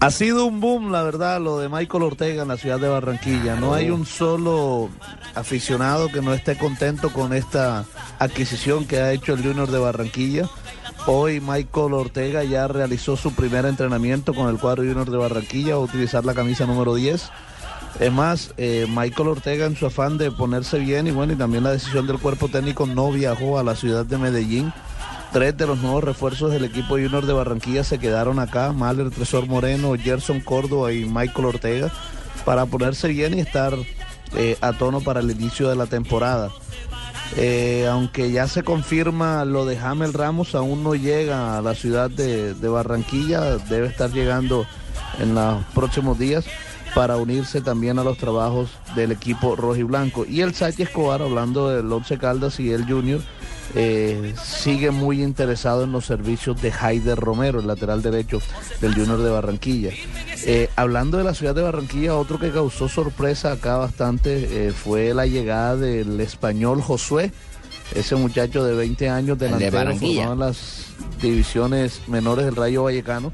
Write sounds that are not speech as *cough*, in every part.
Ha sido un boom, la verdad, lo de Michael Ortega en la ciudad de Barranquilla. No hay un solo aficionado que no esté contento con esta adquisición que ha hecho el Junior de Barranquilla. Hoy Michael Ortega ya realizó su primer entrenamiento con el cuadro Junior de Barranquilla, a utilizar la camisa número 10. Es más, eh, Michael Ortega en su afán de ponerse bien y bueno, y también la decisión del cuerpo técnico no viajó a la ciudad de Medellín. Tres de los nuevos refuerzos del equipo Junior de Barranquilla se quedaron acá, Mahler, Tresor Moreno, Gerson Córdoba y Michael Ortega, para ponerse bien y estar eh, a tono para el inicio de la temporada. Eh, aunque ya se confirma lo de Hamel Ramos, aún no llega a la ciudad de, de Barranquilla, debe estar llegando en los próximos días para unirse también a los trabajos del equipo rojo y blanco. Y el Sachi Escobar, hablando del Once Caldas y el Junior, eh, sigue muy interesado en los servicios de Haider Romero, el lateral derecho del Junior de Barranquilla. Eh, hablando de la ciudad de Barranquilla, otro que causó sorpresa acá bastante eh, fue la llegada del español Josué, ese muchacho de 20 años delantero formado en las divisiones menores del Rayo Vallecano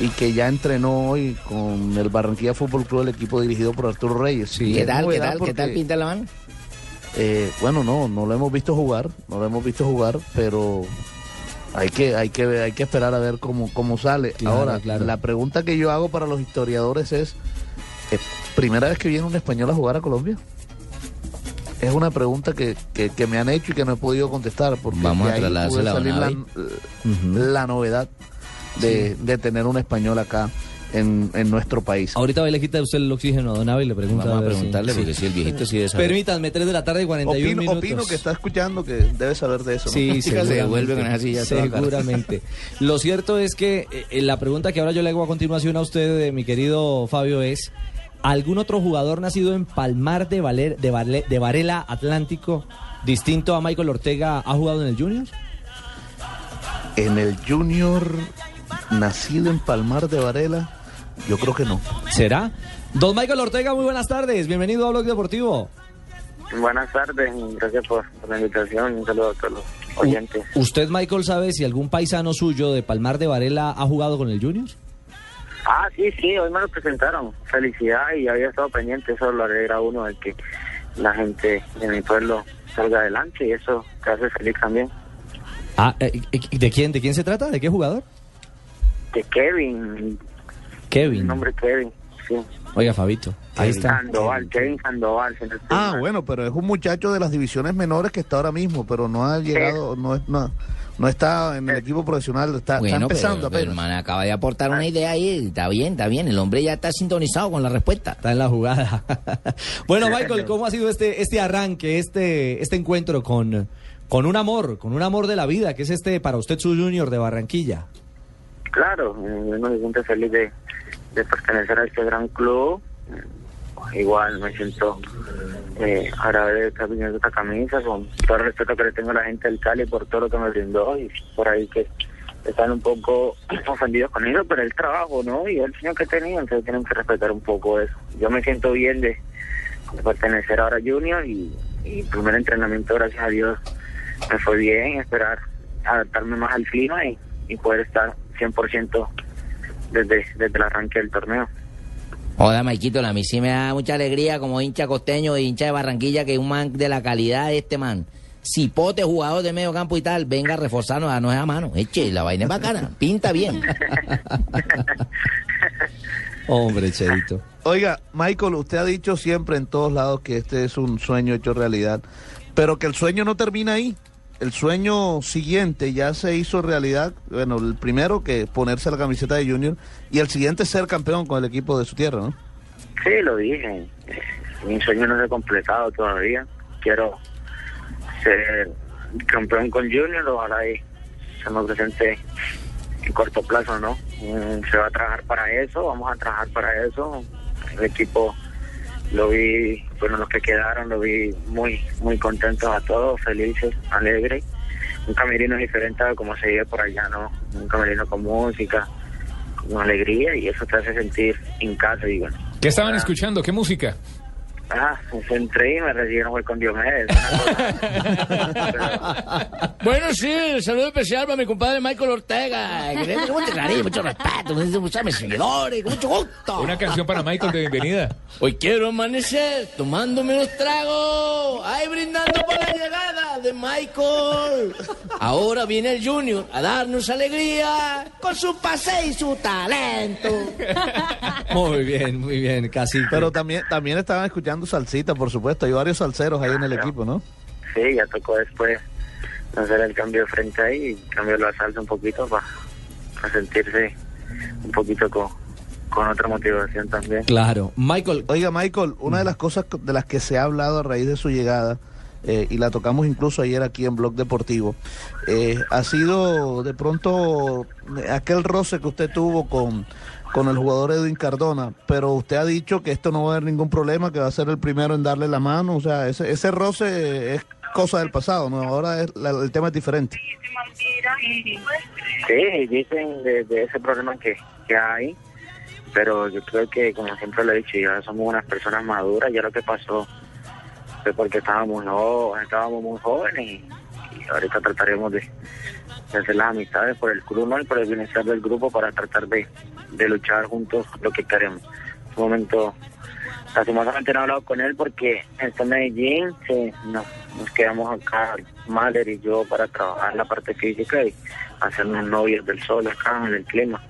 y que ya entrenó hoy con el Barranquilla Fútbol Club, el equipo dirigido por Arturo Reyes. Sí, ¿Qué tal, qué tal, qué tal pinta la mano? Eh, bueno, no, no lo hemos visto jugar, no lo hemos visto jugar, pero hay que, hay que, hay que esperar a ver cómo, cómo sale. Claro, Ahora, claro. la pregunta que yo hago para los historiadores es, ¿es primera vez que viene un español a jugar a Colombia? Es una pregunta que, que, que me han hecho y que no he podido contestar, porque Vamos a ahí puede salir la, Navi. la novedad de, de tener un español acá en, en nuestro país. Ahorita va y le quita usted el oxígeno a Don Abe y le pregunta. Vamos a ver si- preguntarle, porque si el viejito sí saber. Permítanme, 3 de la tarde, 41 Opino, minutos. opino que está escuchando que debe saber de eso. ¿no? Sí, Se devuelve con esa silla. Seguramente. Lo cierto es que eh, la pregunta que ahora yo le hago a continuación a usted, eh, mi querido Fabio, es: ¿algún otro jugador nacido en Palmar de, Valer- de, Vale- de Varela Atlántico, distinto a Michael Ortega, ha jugado en el Junior? En el Junior, nacido en Palmar de Varela, yo creo que no. ¿Será? Don Michael Ortega, muy buenas tardes. Bienvenido a Blog Deportivo. Buenas tardes, gracias por, por la invitación. Un saludo a todos los oyentes. ¿Usted, Michael, sabe si algún paisano suyo de Palmar de Varela ha jugado con el Junior? Ah, sí, sí, hoy me lo presentaron. Felicidad y había estado pendiente. Eso lo alegra uno de que la gente de mi pueblo salga adelante y eso te hace feliz también. Ah, eh, eh, ¿de quién? ¿De quién se trata? ¿De qué jugador? De Kevin, Kevin. el nombre Kevin, sí. Oiga, Fabito. Ahí está. Sandoval, Kevin Sandoval. Ah, bueno, pero es un muchacho de las divisiones menores que está ahora mismo, pero no ha llegado, no, es- no, no está en el equipo profesional, está, está Bueno, empezando pero, hermano, acaba de aportar una idea ahí. Está bien, está bien. El hombre ya está sintonizado con la respuesta. Está en la jugada. *laughs* bueno, Michael, ¿cómo ha sido este, este arranque, este, este encuentro con, con un amor, con un amor de la vida, que es este para usted su junior de Barranquilla? Claro, eh, uno se siente feliz de, de pertenecer a este gran club. Igual me siento eh, agradecido de estar vistiendo esta camisa, con todo el respeto que le tengo a la gente del Cali por todo lo que me brindó y por ahí que están un poco *clears throat* ofendidos con eso, pero el trabajo, ¿no? Y el señor que tenía, entonces tienen que respetar un poco eso. Yo me siento bien de, de pertenecer ahora a Junior y, y primer entrenamiento, gracias a Dios, me fue bien, esperar adaptarme más al clima y, y poder estar 100% desde, desde el arranque del torneo. Joda, Maikito, a mí sí me da mucha alegría como hincha costeño y hincha de Barranquilla que un man de la calidad de este man. Cipote, jugador de medio campo y tal, venga a reforzarnos a no es a mano. Eche, la vaina es bacana, *laughs* pinta bien. *laughs* Hombre, Chedito. Oiga, Michael, usted ha dicho siempre en todos lados que este es un sueño hecho realidad, pero que el sueño no termina ahí. El sueño siguiente ya se hizo realidad. Bueno, el primero que ponerse la camiseta de Junior y el siguiente ser campeón con el equipo de su tierra, ¿no? Sí, lo dije. Mi sueño no se ha completado todavía. Quiero ser campeón con Junior, ojalá y se me presente en corto plazo, ¿no? Mm, Se va a trabajar para eso, vamos a trabajar para eso. El equipo lo vi, bueno, los que quedaron, lo vi muy, muy contentos a todos, felices, alegres. Un camerino diferente a como se vive por allá, ¿no? Un camerino con música, con alegría y eso te hace sentir en casa bueno. ¿Qué estaban escuchando? ¿Qué música? Ah, pues entré y me recibieron fue con Diomedes. *laughs* Bueno, sí, saludo especial para mi compadre Michael Ortega. Que le tengo mucho cariño, mucho respeto, muchos mis seguidores, con mucho gusto. Una canción para Michael de bienvenida. Hoy quiero amanecer tomándome unos tragos, ay brindando por la llegada de Michael. Ahora viene el Junior a darnos alegría con su pase y su talento. Muy bien, muy bien, casi. Pero también, también estaban escuchando salsita, por supuesto. Hay varios salseros ahí en el equipo, ¿no? Sí, ya tocó después hacer el cambio de frente ahí y cambiar la salsa un poquito para sentirse un poquito con, con otra motivación también. Claro. Michael, Oiga, Michael, una de las cosas de las que se ha hablado a raíz de su llegada, eh, y la tocamos incluso ayer aquí en Blog Deportivo, eh, ha sido de pronto aquel roce que usted tuvo con, con el jugador Edwin Cardona, pero usted ha dicho que esto no va a haber ningún problema, que va a ser el primero en darle la mano, o sea, ese, ese roce es cosa del pasado, ¿no? Ahora es, la- el tema es diferente. Sí, dicen de, ese problema que, que hay, pero yo creo que, como siempre lo he dicho, ya somos unas personas maduras, ya lo que pasó fue porque estábamos, no, estábamos muy jóvenes y, y ahorita trataremos de, hacer las amistades por el club ¿no? y por el bienestar del grupo para tratar de, de luchar juntos lo que queremos. En un momento, lastimosamente no he hablado con él porque en Medellín, sí, nos, nos quedamos acá, Mahler y yo, para trabajar la parte física y hacernos novios del sol acá en el clima.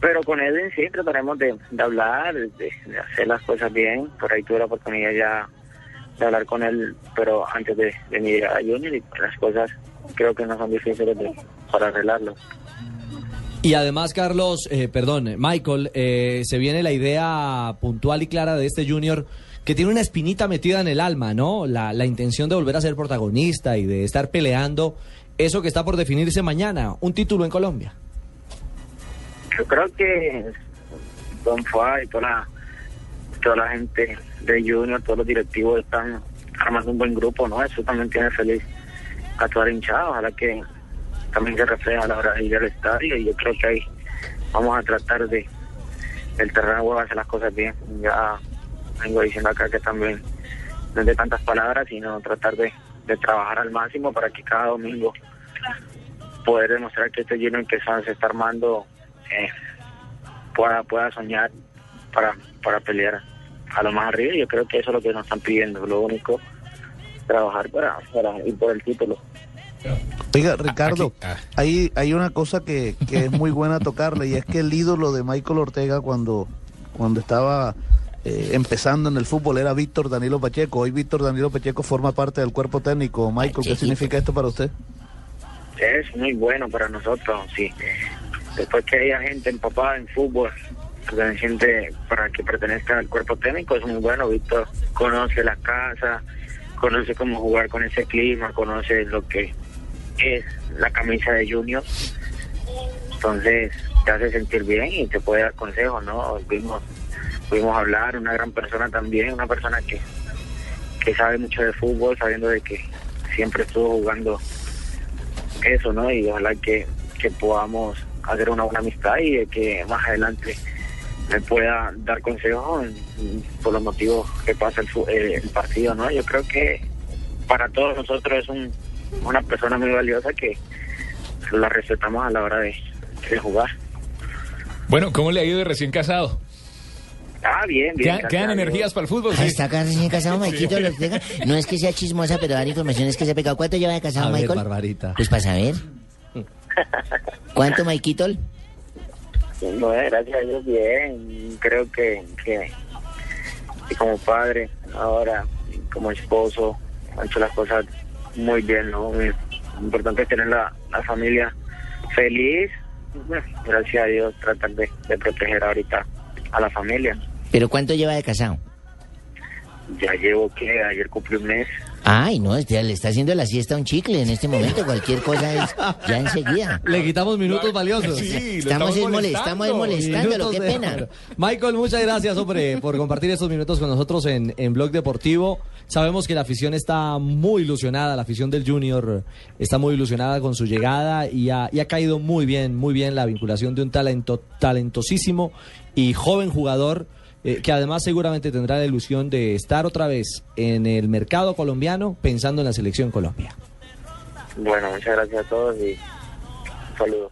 Pero con Edwin sí trataremos de, de hablar, de hacer las cosas bien. Por ahí tuve la oportunidad ya de hablar con él, pero antes de, de mi llegada a Junior y las cosas creo que no son difíciles de- para arreglarlo. y además, Carlos, eh, perdón, Michael, eh, se viene la idea puntual y clara de este Junior que tiene una espinita metida en el alma, ¿no? La, la intención de volver a ser protagonista y de estar peleando eso que está por definirse mañana, un título en Colombia. Yo creo que Don Fuá y toda la, toda la gente de Junior, todos los directivos están armando un buen grupo, ¿no? Eso también tiene feliz a toda la hinchada, ojalá que también se refleja a la hora de ir al estadio y yo creo que ahí vamos a tratar de el terreno de juego hacer las cosas bien. Ya vengo diciendo acá que también no es de tantas palabras, sino tratar de, de trabajar al máximo para que cada domingo poder demostrar que este Junior que se está armando eh, pueda pueda soñar para, para pelear a lo más arriba. Yo creo que eso es lo que nos están pidiendo. Lo único, trabajar para, para ir por el título. Oiga, Ricardo, aquí, ah. hay, hay una cosa que, que es muy buena tocarle y es que el ídolo de Michael Ortega cuando, cuando estaba eh, empezando en el fútbol era Víctor Danilo Pacheco. Hoy Víctor Danilo Pacheco forma parte del cuerpo técnico. Michael, ¿qué significa esto para usted? Es muy bueno para nosotros, sí. Después que haya gente empapada en fútbol, perteneciente para que pertenezca al cuerpo técnico, es muy bueno. Víctor conoce la casa, conoce cómo jugar con ese clima, conoce lo que es la camisa de Junior. Entonces te hace sentir bien y te puede dar consejos, ¿no? Pudimos, pudimos hablar, una gran persona también, una persona que, que sabe mucho de fútbol, sabiendo de que siempre estuvo jugando eso, ¿no? Y ojalá que, que podamos hacer una buena amistad y que más adelante me pueda dar consejos por los motivos que pasa el, fu- eh, el partido, ¿no? Yo creo que para todos nosotros es un, una persona muy valiosa que la respetamos a la hora de, de jugar. Bueno, ¿cómo le ha ido de recién casado? Ah, bien, bien. ¿Quedan, quedan energías para el fútbol? Sí. Está recién casado, *laughs* Maikito Ortega. No es que sea chismosa, pero dar informaciones que se ha pegado. ¿Cuánto lleva de casado, A ver, Michael? Barbarita. Pues para saber. *laughs* ¿Cuánto, Maikito? No, gracias a Dios, bien. Creo que, que, que como padre, ahora como esposo, ha hecho las cosas muy bien, ¿no? Muy importante es tener la, la familia feliz. Gracias a Dios, tratar de, de proteger ahorita a la familia. ¿Pero cuánto lleva de casado? Ya llevo que ayer cumplí un mes. Ay, no, este- le está haciendo la siesta a un chicle en este momento. Cualquier cosa es ya enseguida. Le quitamos minutos valiosos. Sí, Estamos estamos es molestándolo, qué de pena. Michael, muchas gracias, hombre, por compartir estos minutos con nosotros en, en Blog Deportivo. Sabemos que la afición está muy ilusionada, la afición del Junior está muy ilusionada con su llegada y ha, y ha caído muy bien, muy bien la vinculación de un talento talentosísimo y joven jugador. Eh, que además seguramente tendrá la ilusión de estar otra vez en el mercado colombiano pensando en la selección Colombia. Bueno, muchas gracias a todos y un saludo.